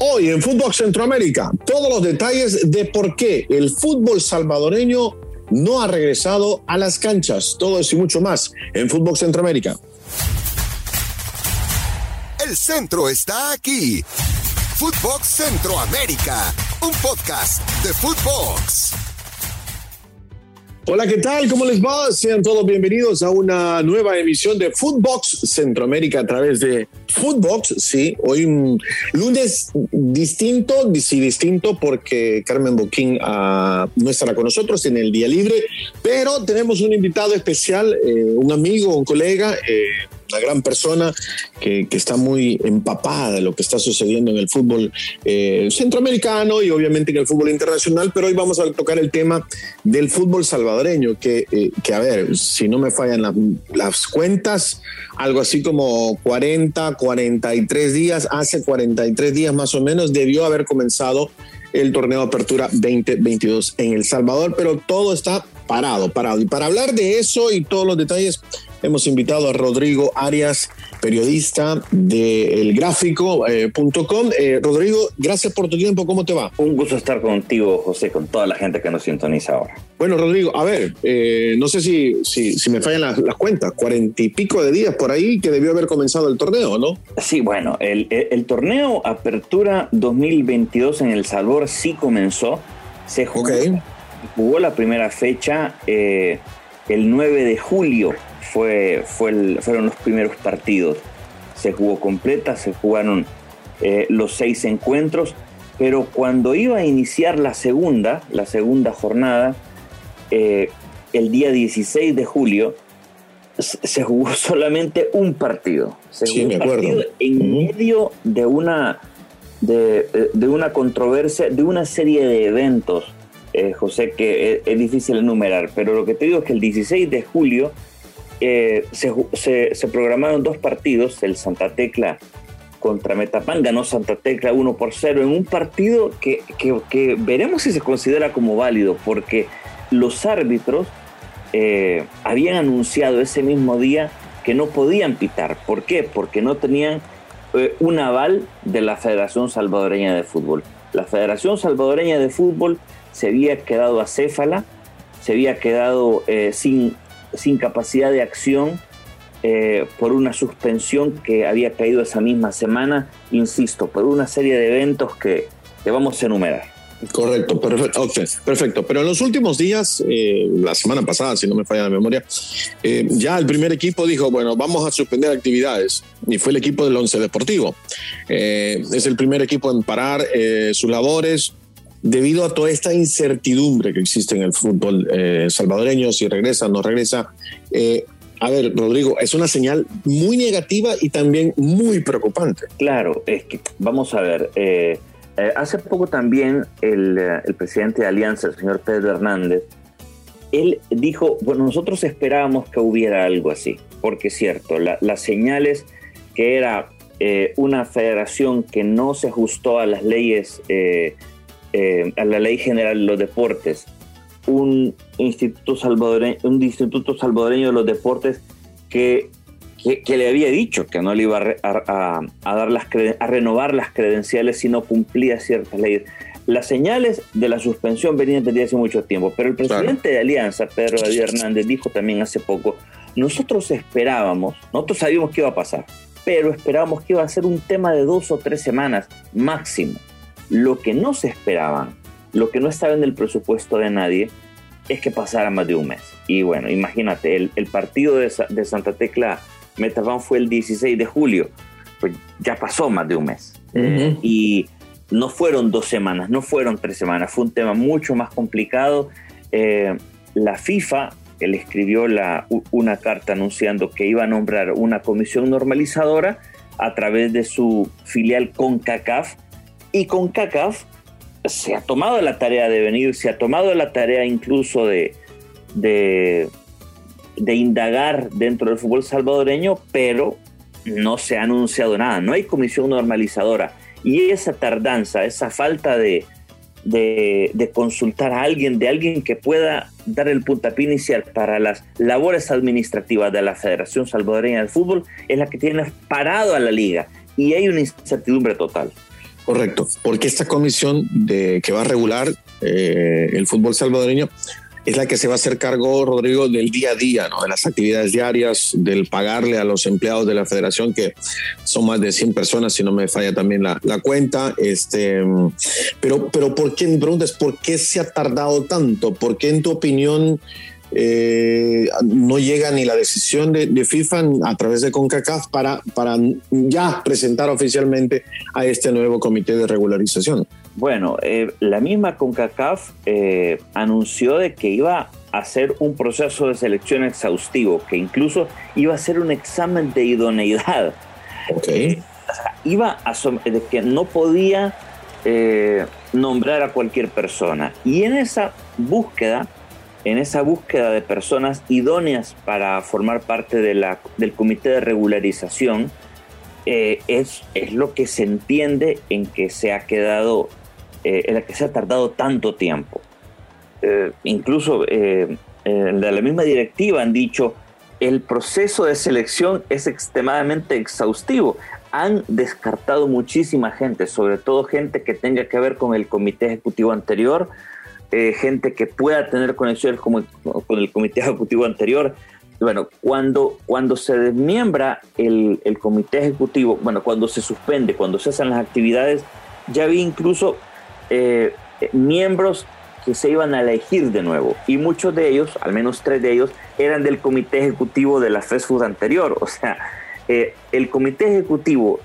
Hoy en Fútbol Centroamérica, todos los detalles de por qué el fútbol salvadoreño no ha regresado a las canchas. Todo eso y mucho más en Fútbol Centroamérica. El centro está aquí. Footbox Centroamérica, un podcast de Footbox. Hola, ¿qué tal? ¿Cómo les va? Sean todos bienvenidos a una nueva emisión de Footbox Centroamérica a través de Footbox. Sí, hoy un lunes distinto, sí distinto porque Carmen Boquín uh, no estará con nosotros en el día libre, pero tenemos un invitado especial, eh, un amigo, un colega. Eh, una gran persona que, que, está muy empapada de lo que está sucediendo en el fútbol eh, centroamericano y obviamente en el fútbol internacional, pero hoy vamos a tocar el tema del fútbol salvadoreño, que, eh, que a ver, si no me fallan la, las cuentas, algo así como 40, 43 días, hace 43 días más o menos debió haber comenzado el torneo apertura 2022 en El Salvador, pero todo está parado, parado. Y para hablar de eso y todos los detalles, hemos invitado a Rodrigo Arias, periodista de elgráfico.com. Eh, Rodrigo, gracias por tu tiempo, ¿cómo te va? Un gusto estar contigo, José, con toda la gente que nos sintoniza ahora. Bueno, Rodrigo, a ver, eh, no sé si, si, si me fallan las, las, cuentas, cuarenta y pico de días por ahí que debió haber comenzado el torneo, ¿no? Sí, bueno, el, el, el torneo Apertura 2022 en El Salvador sí comenzó, se jugó, okay. jugó la primera fecha eh, el 9 de julio fue, fue el, fueron los primeros partidos. Se jugó completa, se jugaron eh, los seis encuentros, pero cuando iba a iniciar la segunda, la segunda jornada, eh, el día 16 de julio, se jugó solamente un partido. Se sí, jugó me acuerdo. partido en medio de una, de, de una controversia, de una serie de eventos, eh, José, que es, es difícil enumerar, pero lo que te digo es que el 16 de julio eh, se, programaron dos partidos, el Santa Tecla contra Metapán, ganó Santa Tecla 1 por 0 en un partido que, que, veremos si se considera como válido, porque los árbitros eh, habían anunciado ese mismo día que no podían pitar. ¿Por qué? Porque no tenían eh, un aval de la Federación Salvadoreña de Fútbol. La Federación Salvadoreña de Fútbol se había quedado acéfala, se había quedado sin sin capacidad de acción eh, por una suspensión que había caído esa misma semana, insisto, por una serie de eventos que, que vamos a enumerar. Correcto, perfecto, perfecto. Pero en los últimos días, eh, la semana pasada, si no me falla la memoria, eh, ya el primer equipo dijo, bueno, vamos a suspender actividades. Y fue el equipo del Once Deportivo. Es el primer equipo en parar sus labores, debido a toda esta incertidumbre que existe en el fútbol eh, salvadoreño, si regresa, no regresa. Eh, a ver, Rodrigo, es una señal muy negativa y también muy preocupante. Claro, es que vamos a ver. Eh, hace poco también el, presidente de Alianza, el señor Pedro Hernández, él dijo, bueno, nosotros esperábamos que hubiera algo así, porque es cierto, la, las señales que era una federación que no se ajustó a las leyes a la Ley General de los Deportes, un instituto salvadoreño, un instituto salvadoreño de los deportes que, que, que le había dicho que no le iba a, a, a, dar las a renovar las credenciales si no cumplía ciertas leyes. Las señales de la suspensión venían desde hace mucho tiempo, pero el presidente claro. de Alianza, Pedro David Hernández, dijo también hace poco, nosotros esperábamos, nosotros sabíamos que iba a pasar, pero esperábamos que iba a ser un tema de dos o tres semanas máximo. Lo que no se esperaban, lo que no estaba en el presupuesto de nadie, es que pasara más de un mes. Y bueno, imagínate, el, el partido de, de, Santa Tecla Metafán fue el 16 de julio, pues ya pasó más de un mes. Uh -huh. Y no fueron dos semanas, no fueron tres semanas, fue un tema mucho más complicado. Eh, la FIFA, él escribió la, una carta anunciando que iba a nombrar una comisión normalizadora a través de su filial CONCACAF, y con CACAF se ha tomado la tarea de venir, se ha tomado la tarea incluso de, de, indagar dentro del fútbol salvadoreño, pero no se ha anunciado nada, no hay comisión normalizadora. Y esa tardanza, esa falta de, de, consultar a alguien, de alguien que pueda dar el puntapié inicial para las labores administrativas de la Federación Salvadoreña de Fútbol, es la que tiene parado a la liga. Y hay una incertidumbre total. Correcto, porque esta comisión de, que va a regular eh, el fútbol salvadoreño es la que se va a hacer cargo, Rodrigo, del día a día, ¿no? de las actividades diarias, del pagarle a los empleados de la federación, que son más de 100 personas, si no me falla también la, cuenta. Este, pero, pero ¿por qué? Mi pregunta es, ¿por qué se ha tardado tanto? ¿Por qué, en tu opinión, eh, no llega ni la decisión de, de, FIFA a través de CONCACAF para, para ya presentar oficialmente a este nuevo comité de regularización? Bueno, eh, la misma CONCACAF eh, anunció de que iba a hacer un proceso de selección exhaustivo, que incluso iba a ser un examen de idoneidad. Okay. o sea, iba a de que no podía nombrar a cualquier persona. Y en esa búsqueda, en esa búsqueda de personas idóneas para formar parte de la, del comité de regularización, eh, es, es lo que se entiende en que se ha quedado eh, en la que se ha tardado tanto tiempo. Eh, incluso eh, de la misma directiva han dicho, el proceso de selección es extremadamente exhaustivo. Han descartado muchísima gente, sobre todo gente que tenga que ver con el comité ejecutivo anterior, gente que pueda tener conexiones con, con el comité ejecutivo anterior, bueno, cuando, cuando se desmiembra el, el, comité ejecutivo, bueno, cuando se suspende, cuando se hacen las actividades, ya vi incluso eh, miembros que se iban a elegir de nuevo y muchos de ellos, al menos tres de ellos, eran del comité ejecutivo de la FESFUD anterior. O sea, eh, el comité ejecutivo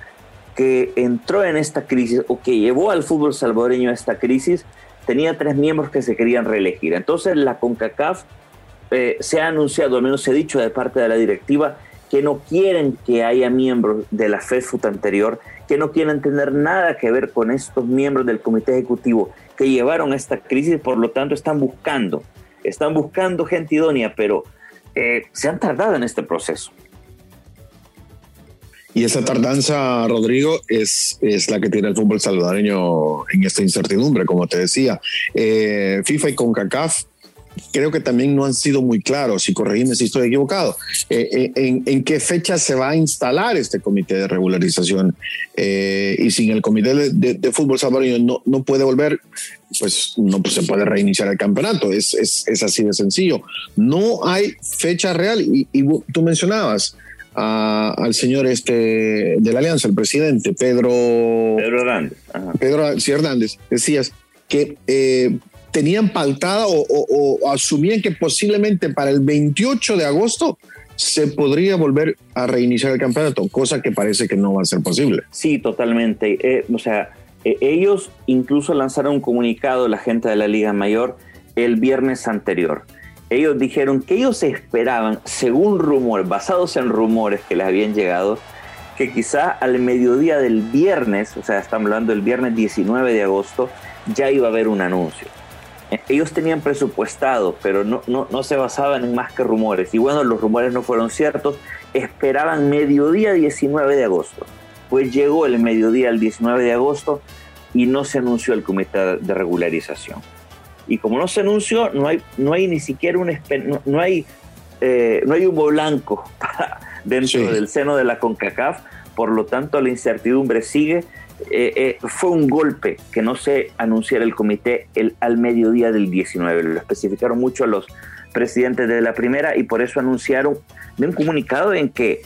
que entró en esta crisis o que llevó al fútbol salvadoreño a esta crisis tenía tres miembros que se querían reelegir. Entonces la CONCACAF eh, se ha anunciado, al menos se ha dicho de parte de la directiva, que no quieren que haya miembros de la FESFUT anterior, que no quieren tener nada que ver con estos miembros del comité ejecutivo que llevaron esta crisis, por lo tanto están buscando, están buscando gente idónea, pero eh, se han tardado en este proceso. Y esa tardanza, Rodrigo, es, es la que tiene el fútbol salvadoreño en esta incertidumbre, como te decía. Eh, FIFA y CONCACAF creo que también no han sido muy claros, y corregime si estoy equivocado, eh, eh, en, qué fecha se va a instalar este comité de regularización. Y sin el comité de, fútbol salvadoreño no, no, puede volver, pues no pues se puede reiniciar el campeonato, es, es, es, así de sencillo. No hay fecha real, y tú mencionabas. A, al señor este de la alianza, el presidente Pedro Pedro Hernández, Ajá. Pedro sí, Hernández, decías que eh, tenían pautada o, o, o, asumían que posiblemente para el 28 de agosto se podría volver a reiniciar el campeonato, cosa que parece que no va a ser posible. Sí, totalmente. Eh, o sea, eh, ellos incluso lanzaron un comunicado, la gente de la Liga Mayor, el viernes anterior. Ellos dijeron que ellos esperaban, según rumores, basados en rumores que les habían llegado, que quizá al mediodía del viernes, o sea, estamos hablando del viernes 19 de agosto, ya iba a haber un anuncio ellos tenían presupuestado, pero no, no, no, se basaban en más que rumores. Y bueno, los rumores no fueron ciertos. Esperaban mediodía 19 de agosto. Pues llegó el mediodía el 19 de agosto y no se anunció el comité de regularización. Y como no se anunció, no hay, no hay ni siquiera un, no, no hay, eh, no hay humo blanco dentro sí. del seno de la CONCACAF. Por lo tanto, la incertidumbre sigue eh, eh, fue un golpe que no se anunciara el comité el, al mediodía del 19. Lo especificaron mucho los presidentes de la primera y por eso anunciaron de un comunicado en que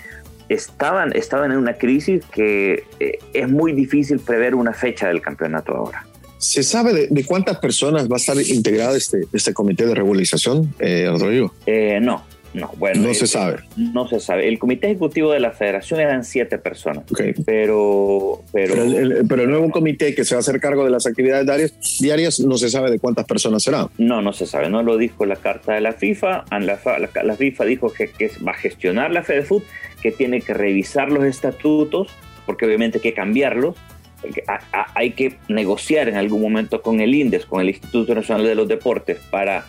estaban, estaban en una crisis que eh, es muy difícil prever una fecha del campeonato ahora. ¿Se sabe de, de cuántas personas va a estar integrado este, este comité de regularización, eh, Rodrigo? no, no, bueno. No se sabe. No se sabe. El comité ejecutivo de la federación eran siete personas. Okay. Pero, pero, pero, el, pero, el, nuevo comité que se va a hacer cargo de las actividades diarias, diarias no se sabe de cuántas personas será. No, no se sabe. No lo dijo la carta de la FIFA. La, la, la FIFA dijo que, que, va a gestionar la FedeFood, que tiene que revisar los estatutos, porque obviamente hay que cambiarlos. Hay que negociar en algún momento con el INDES, con el Instituto Nacional de los Deportes, para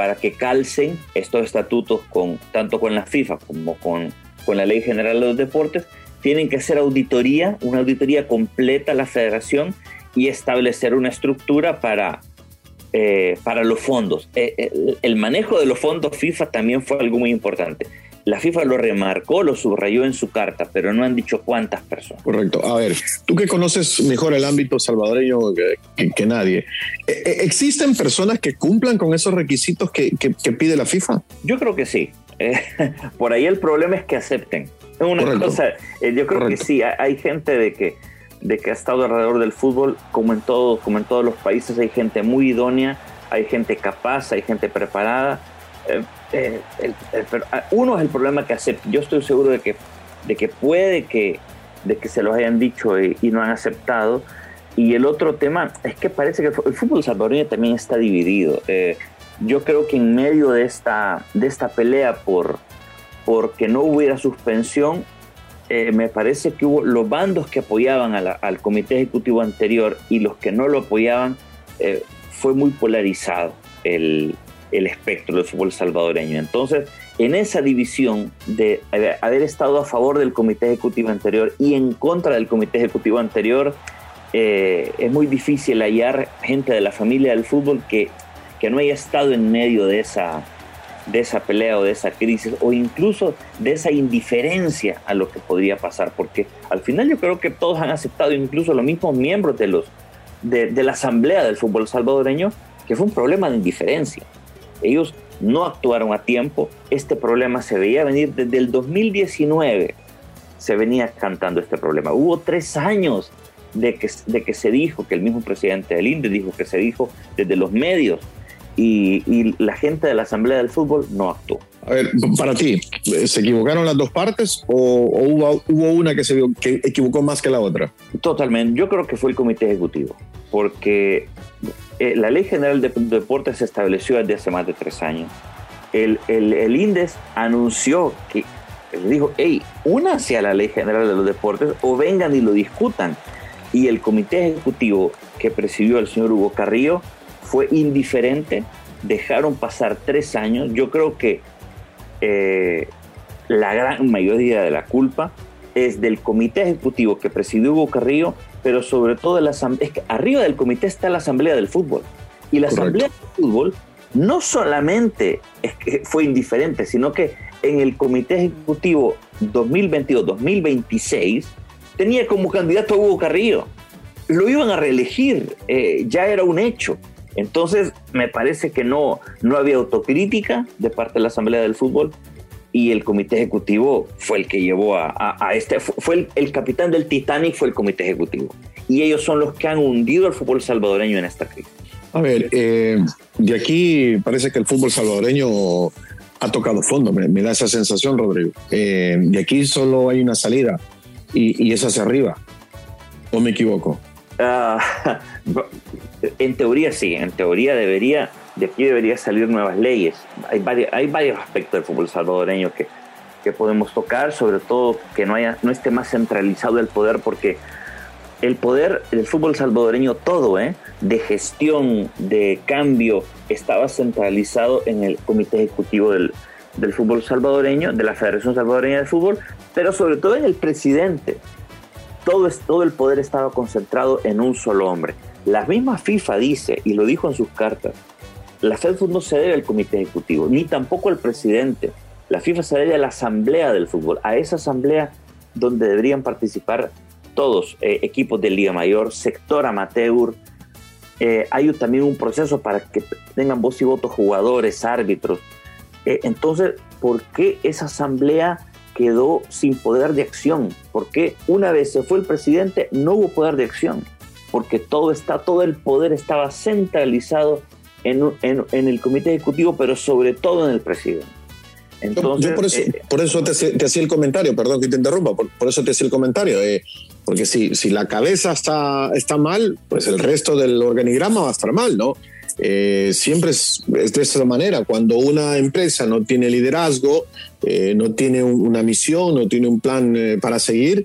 para que calcen estos estatutos con, tanto con la FIFA como con, con la Ley General de los Deportes, tienen que hacer auditoría, una auditoría completa a la federación y establecer una estructura para, eh, para los fondos. Eh, el, el, manejo de los fondos FIFA también fue algo muy importante. La FIFA lo remarcó, lo subrayó en su carta, pero no han dicho cuántas personas. Correcto. A ver, tú que conoces mejor el ámbito salvadoreño que, nadie, ¿e, e, ¿existen personas que cumplan con esos requisitos que, pide la FIFA? Yo creo que sí. Eh, por ahí el problema es que acepten. Una cosa, eh, yo creo que sí, hay gente de que, de que ha estado alrededor del fútbol, como en, todo, como en todos los países, hay gente muy idónea, hay gente capaz, hay gente preparada. Eh, eh, ah, uno es el problema que acepta. Yo estoy seguro de que, de que puede que, de que se los hayan dicho y, no han aceptado. Y el otro tema es que parece que el fútbol salvadoreño también está dividido. Eh, yo creo que en medio de esta, de esta pelea por, que no hubiera suspensión, me parece que hubo los bandos que apoyaban al comité ejecutivo anterior y los que no lo apoyaban, fue muy polarizado el, el espectro del fútbol salvadoreño. Entonces, en esa división de haber estado a favor del comité ejecutivo anterior y en contra del comité ejecutivo anterior, eh, es muy difícil hallar gente de la familia del fútbol que, que no haya estado en medio de esa, de esa pelea o de esa crisis o incluso de esa indiferencia a lo que podría pasar, porque al final yo creo que todos han aceptado, incluso los mismos miembros de, los, de, de la Asamblea del Fútbol Salvadoreño, que fue un problema de indiferencia. Ellos no actuaron a tiempo. Este problema se veía venir desde el 2019. Se venía cantando este problema. Hubo tres años de que, de que se dijo, que el mismo presidente del INDE dijo que se dijo desde los medios y, la gente de la Asamblea del Fútbol no actuó. A ver, para ti, ¿se equivocaron las dos partes o, hubo, hubo, una que se que equivocó más que la otra? Totalmente. Yo creo que fue el comité ejecutivo, porque eh, la Ley General de Deportes se estableció desde hace más de tres años. El, INDES anunció que, dijo, hey, únase a la Ley General de los Deportes o vengan y lo discutan. Y el comité ejecutivo que presidió el señor Hugo Carrillo fue indiferente, dejaron pasar tres años. Yo creo que eh, la gran mayoría de la culpa es del comité ejecutivo que presidió Hugo Carrillo pero sobre todo la es que arriba del comité está la asamblea del fútbol. Y la asamblea del fútbol no solamente es que fue indiferente, sino que en el comité ejecutivo 2022-2026 tenía como candidato a Hugo Carrillo. Lo iban a reelegir, eh, ya era un hecho. Entonces, me parece que no, no había autocrítica de parte de la Asamblea del Fútbol y el comité ejecutivo fue el que llevó a, este, fue el, capitán del Titanic, fue el comité ejecutivo. Y ellos son los que han hundido al fútbol salvadoreño en esta crisis. A ver, eh, de aquí parece que el fútbol salvadoreño ha tocado fondo, me, da esa sensación, Rodrigo. Eh, de aquí solo hay una salida y, es hacia arriba. ¿O me equivoco? Ah, en teoría sí, en teoría debería de aquí debería salir nuevas leyes. Hay varios, hay varios aspectos del fútbol salvadoreño que, que podemos tocar, sobre todo que no, haya, no esté más centralizado el poder, porque el poder del fútbol salvadoreño, todo, ¿eh? de gestión, de cambio, estaba centralizado en el comité ejecutivo del, del fútbol salvadoreño, de la Federación Salvadoreña de Fútbol, pero sobre todo en el presidente. Todo, todo el poder estaba concentrado en un solo hombre. La misma FIFA dice, y lo dijo en sus cartas, la FIFA no se debe al comité ejecutivo, ni tampoco al presidente. La FIFA se debe a la asamblea del fútbol, a esa asamblea donde deberían participar todos, eh, equipos de Liga Mayor, sector amateur. Eh, hay también un proceso para que tengan voz y voto jugadores, árbitros. Eh, entonces, ¿por qué esa asamblea quedó sin poder de acción? ¿Por qué una vez se fue el presidente no hubo poder de acción? Porque todo, está, todo el poder estaba centralizado en, en, el comité ejecutivo, pero sobre todo en el presidente. Entonces, Yo por eso, eh, por eso te, hacía el comentario, perdón que te interrumpa, por, eso te hacía el comentario, eh, porque si, si la cabeza está, está mal, pues el resto del organigrama va a estar mal, ¿no? Eh, siempre es, es, de esa manera, cuando una empresa no tiene liderazgo, no tiene una misión, no tiene un plan para seguir,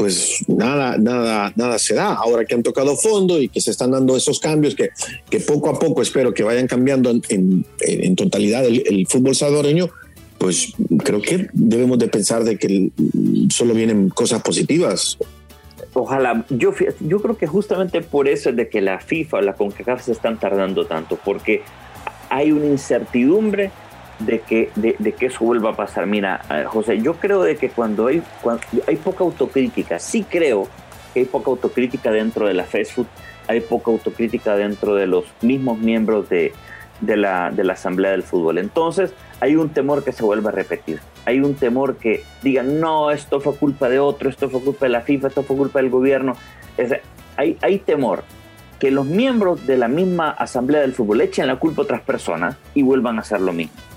pues nada, nada, nada se da. Ahora que han tocado fondo y que se están dando esos cambios que, que poco a poco espero que vayan cambiando en, en, totalidad el, fútbol salvadoreño, pues creo que debemos de pensar de que solo vienen cosas positivas. Ojalá, yo, yo creo que justamente por eso es de que la FIFA o la CONCACAF se están tardando tanto, porque hay una incertidumbre de que, de, que eso vuelva a pasar. Mira, José, yo creo de que cuando hay, cuando hay poca autocrítica, sí creo que hay poca autocrítica dentro de la Facebook, hay poca autocrítica dentro de los mismos miembros de, de, la, de la Asamblea del Fútbol. Entonces, hay un temor que se vuelva a repetir. Hay un temor que digan, no, esto fue culpa de otro, esto fue culpa de la FIFA, esto fue culpa del gobierno. Es, hay, hay temor que los miembros de la misma Asamblea del Fútbol echen la culpa a otras personas y vuelvan a hacer lo mismo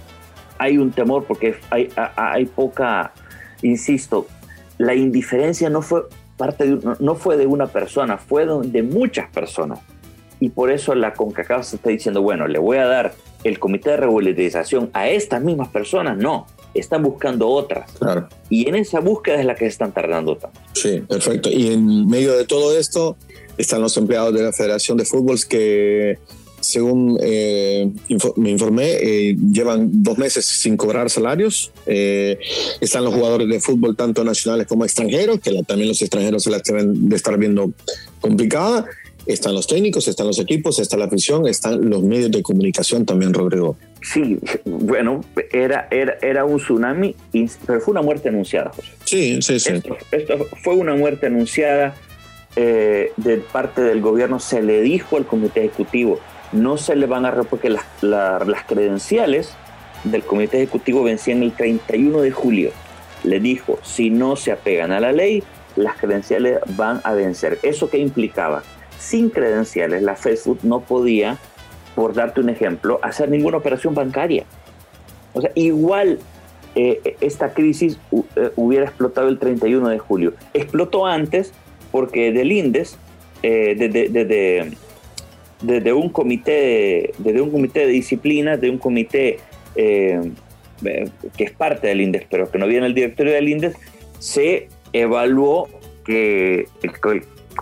hay un temor porque hay, hay poca, insisto, la indiferencia no fue parte de, no fue de una persona, fue de muchas personas. Y por eso la CONCACAF se está diciendo, bueno, le voy a dar el comité de regularización a estas mismas personas. No, están buscando otras. Claro. Y en esa búsqueda es la que están tardando tanto. Sí, perfecto. Y en medio de todo esto están los empleados de la Federación de Fútbol que según eh, me informé, eh, llevan dos meses sin cobrar salarios. Eh, están los jugadores de fútbol, tanto nacionales como extranjeros, que también los extranjeros se las deben de estar viendo complicada. Están los técnicos, están los equipos, está la afición, están los medios de comunicación también, Rodrigo. Sí, bueno, era, era, era un tsunami, pero fue una muerte anunciada, José. Sí, sí, sí. Esto, fue una muerte anunciada de parte del gobierno. Se le dijo al comité ejecutivo, no se le van a porque las, las credenciales del comité ejecutivo vencían el 31 de julio. Le dijo, si no se apegan a la ley, las credenciales van a vencer. ¿Eso qué implicaba? Sin credenciales, la Facebook no podía, por darte un ejemplo, hacer ninguna operación bancaria. O sea, igual eh, esta crisis eh, hubiera explotado el 31 de julio. Explotó antes porque del INDES, eh, desde desde un comité, desde un comité de disciplina, de un comité eh, eh, que es parte del INDES, pero que no viene el directorio del INDES, se evaluó que el,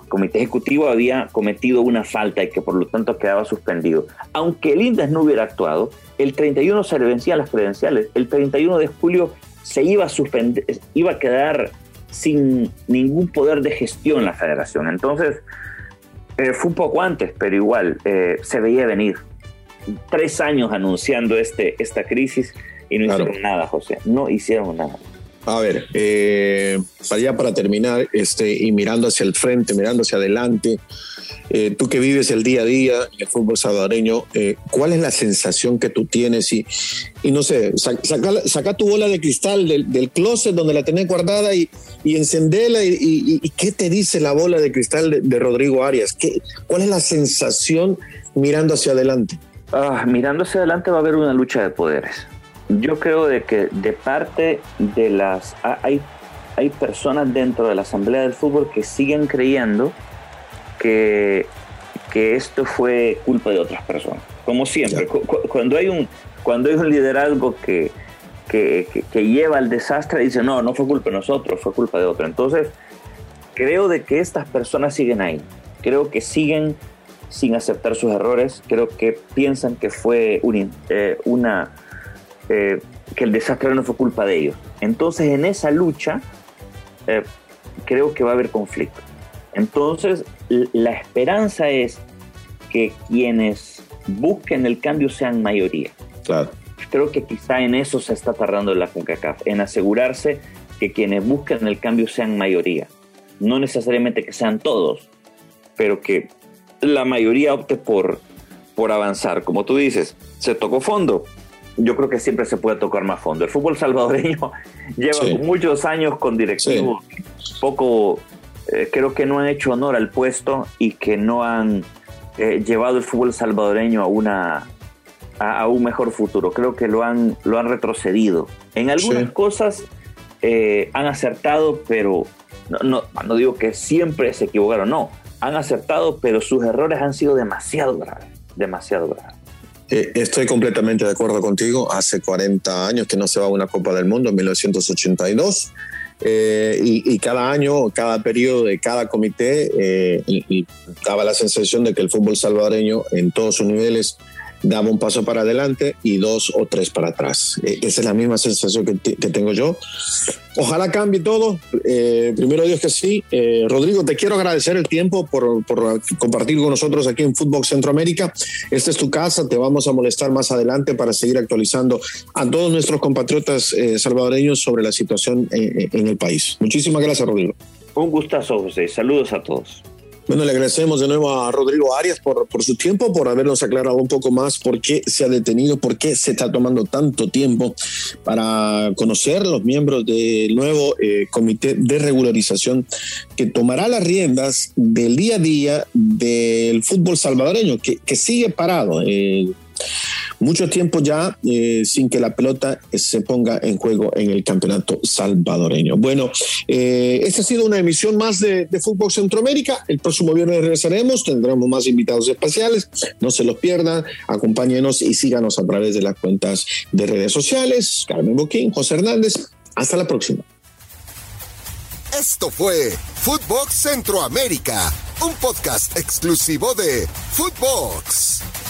comité ejecutivo había cometido una falta y que por lo tanto quedaba suspendido. Aunque el INDES no hubiera actuado, el 31 se le vencían las credenciales, el 31 de julio se iba a suspender, iba a quedar sin ningún poder de gestión la federación. Entonces, eh, fue un poco antes, pero igual eh, se veía venir. Tres años anunciando este, esta crisis y no hicieron nada, José. No hicieron nada. A ver, eh, ya para terminar, este, y mirando hacia el frente, mirando hacia adelante, eh, tú que vives el día a día en el fútbol salvadoreño, eh, ¿cuál es la sensación que tú tienes? Y, y no sé, saca, tu bola de cristal del, del, closet donde la tenés guardada y, y encendela. Y, y, qué te dice la bola de cristal de, Rodrigo Arias? ¿Qué, ¿Cuál es la sensación mirando hacia adelante? Ah, mirando hacia adelante va a haber una lucha de poderes yo creo de que de parte de las... Hay, hay personas dentro de la Asamblea del Fútbol que siguen creyendo que, que esto fue culpa de otras personas. Como siempre, cuando hay un, cuando hay un liderazgo que, que, que, lleva al desastre, dice, no, no fue culpa de nosotros, fue culpa de otro. Entonces, creo de que estas personas siguen ahí. Creo que siguen sin aceptar sus errores. Creo que piensan que fue eh, una eh, que el desastre no fue culpa de ellos. Entonces, en esa lucha, eh, creo que va a haber conflicto. Entonces, la esperanza es que quienes busquen el cambio sean mayoría. Claro. Creo que quizá en eso se está tardando la CONCACAF, en asegurarse que quienes busquen el cambio sean mayoría. No necesariamente que sean todos, pero que la mayoría opte por, por avanzar. Como tú dices, se tocó fondo, yo creo que siempre se puede tocar más fondo. El fútbol salvadoreño lleva muchos años con directivos poco, eh, creo que no han hecho honor al puesto y que no han eh, llevado el fútbol salvadoreño a una a, un mejor futuro. Creo que lo han lo han retrocedido. En algunas cosas eh, han acertado, pero no, no, no digo que siempre se equivocaron, no. Han acertado, pero sus errores han sido demasiado graves, demasiado graves. Eh, estoy completamente de acuerdo contigo. Hace 40 años que no se va a una Copa del Mundo, en 1982. Eh, y, cada año, cada periodo de cada comité, eh, y, daba la sensación de que el fútbol salvadoreño en todos sus niveles daba un paso para adelante y dos o tres para atrás. Eh, esa es la misma sensación que, tengo yo. Ojalá cambie todo. Eh, primero Dios que sí. Eh, Rodrigo, te quiero agradecer el tiempo por, por, compartir con nosotros aquí en Fútbol Centroamérica. Esta es tu casa. Te vamos a molestar más adelante para seguir actualizando a todos nuestros compatriotas salvadoreños sobre la situación en el país. Muchísimas gracias, Rodrigo. Un gustazo, José. Saludos a todos. Bueno, le agradecemos de nuevo a Rodrigo Arias por, por su tiempo, por habernos aclarado un poco más por qué se ha detenido, por qué se está tomando tanto tiempo para conocer los miembros del nuevo eh, comité de regularización que tomará las riendas del día a día del fútbol salvadoreño, que, que sigue parado. Eh, mucho tiempo ya eh, sin que la pelota se ponga en juego en el campeonato salvadoreño. Bueno, eh, esta ha sido una emisión más de, Fútbol Centroamérica. El próximo viernes regresaremos, tendremos más invitados especiales. No se los pierdan, acompáñenos y síganos a través de las cuentas de redes sociales. Carmen Boquín, José Hernández. Hasta la próxima. Esto fue Footbox Centroamérica, un podcast exclusivo de Footbox.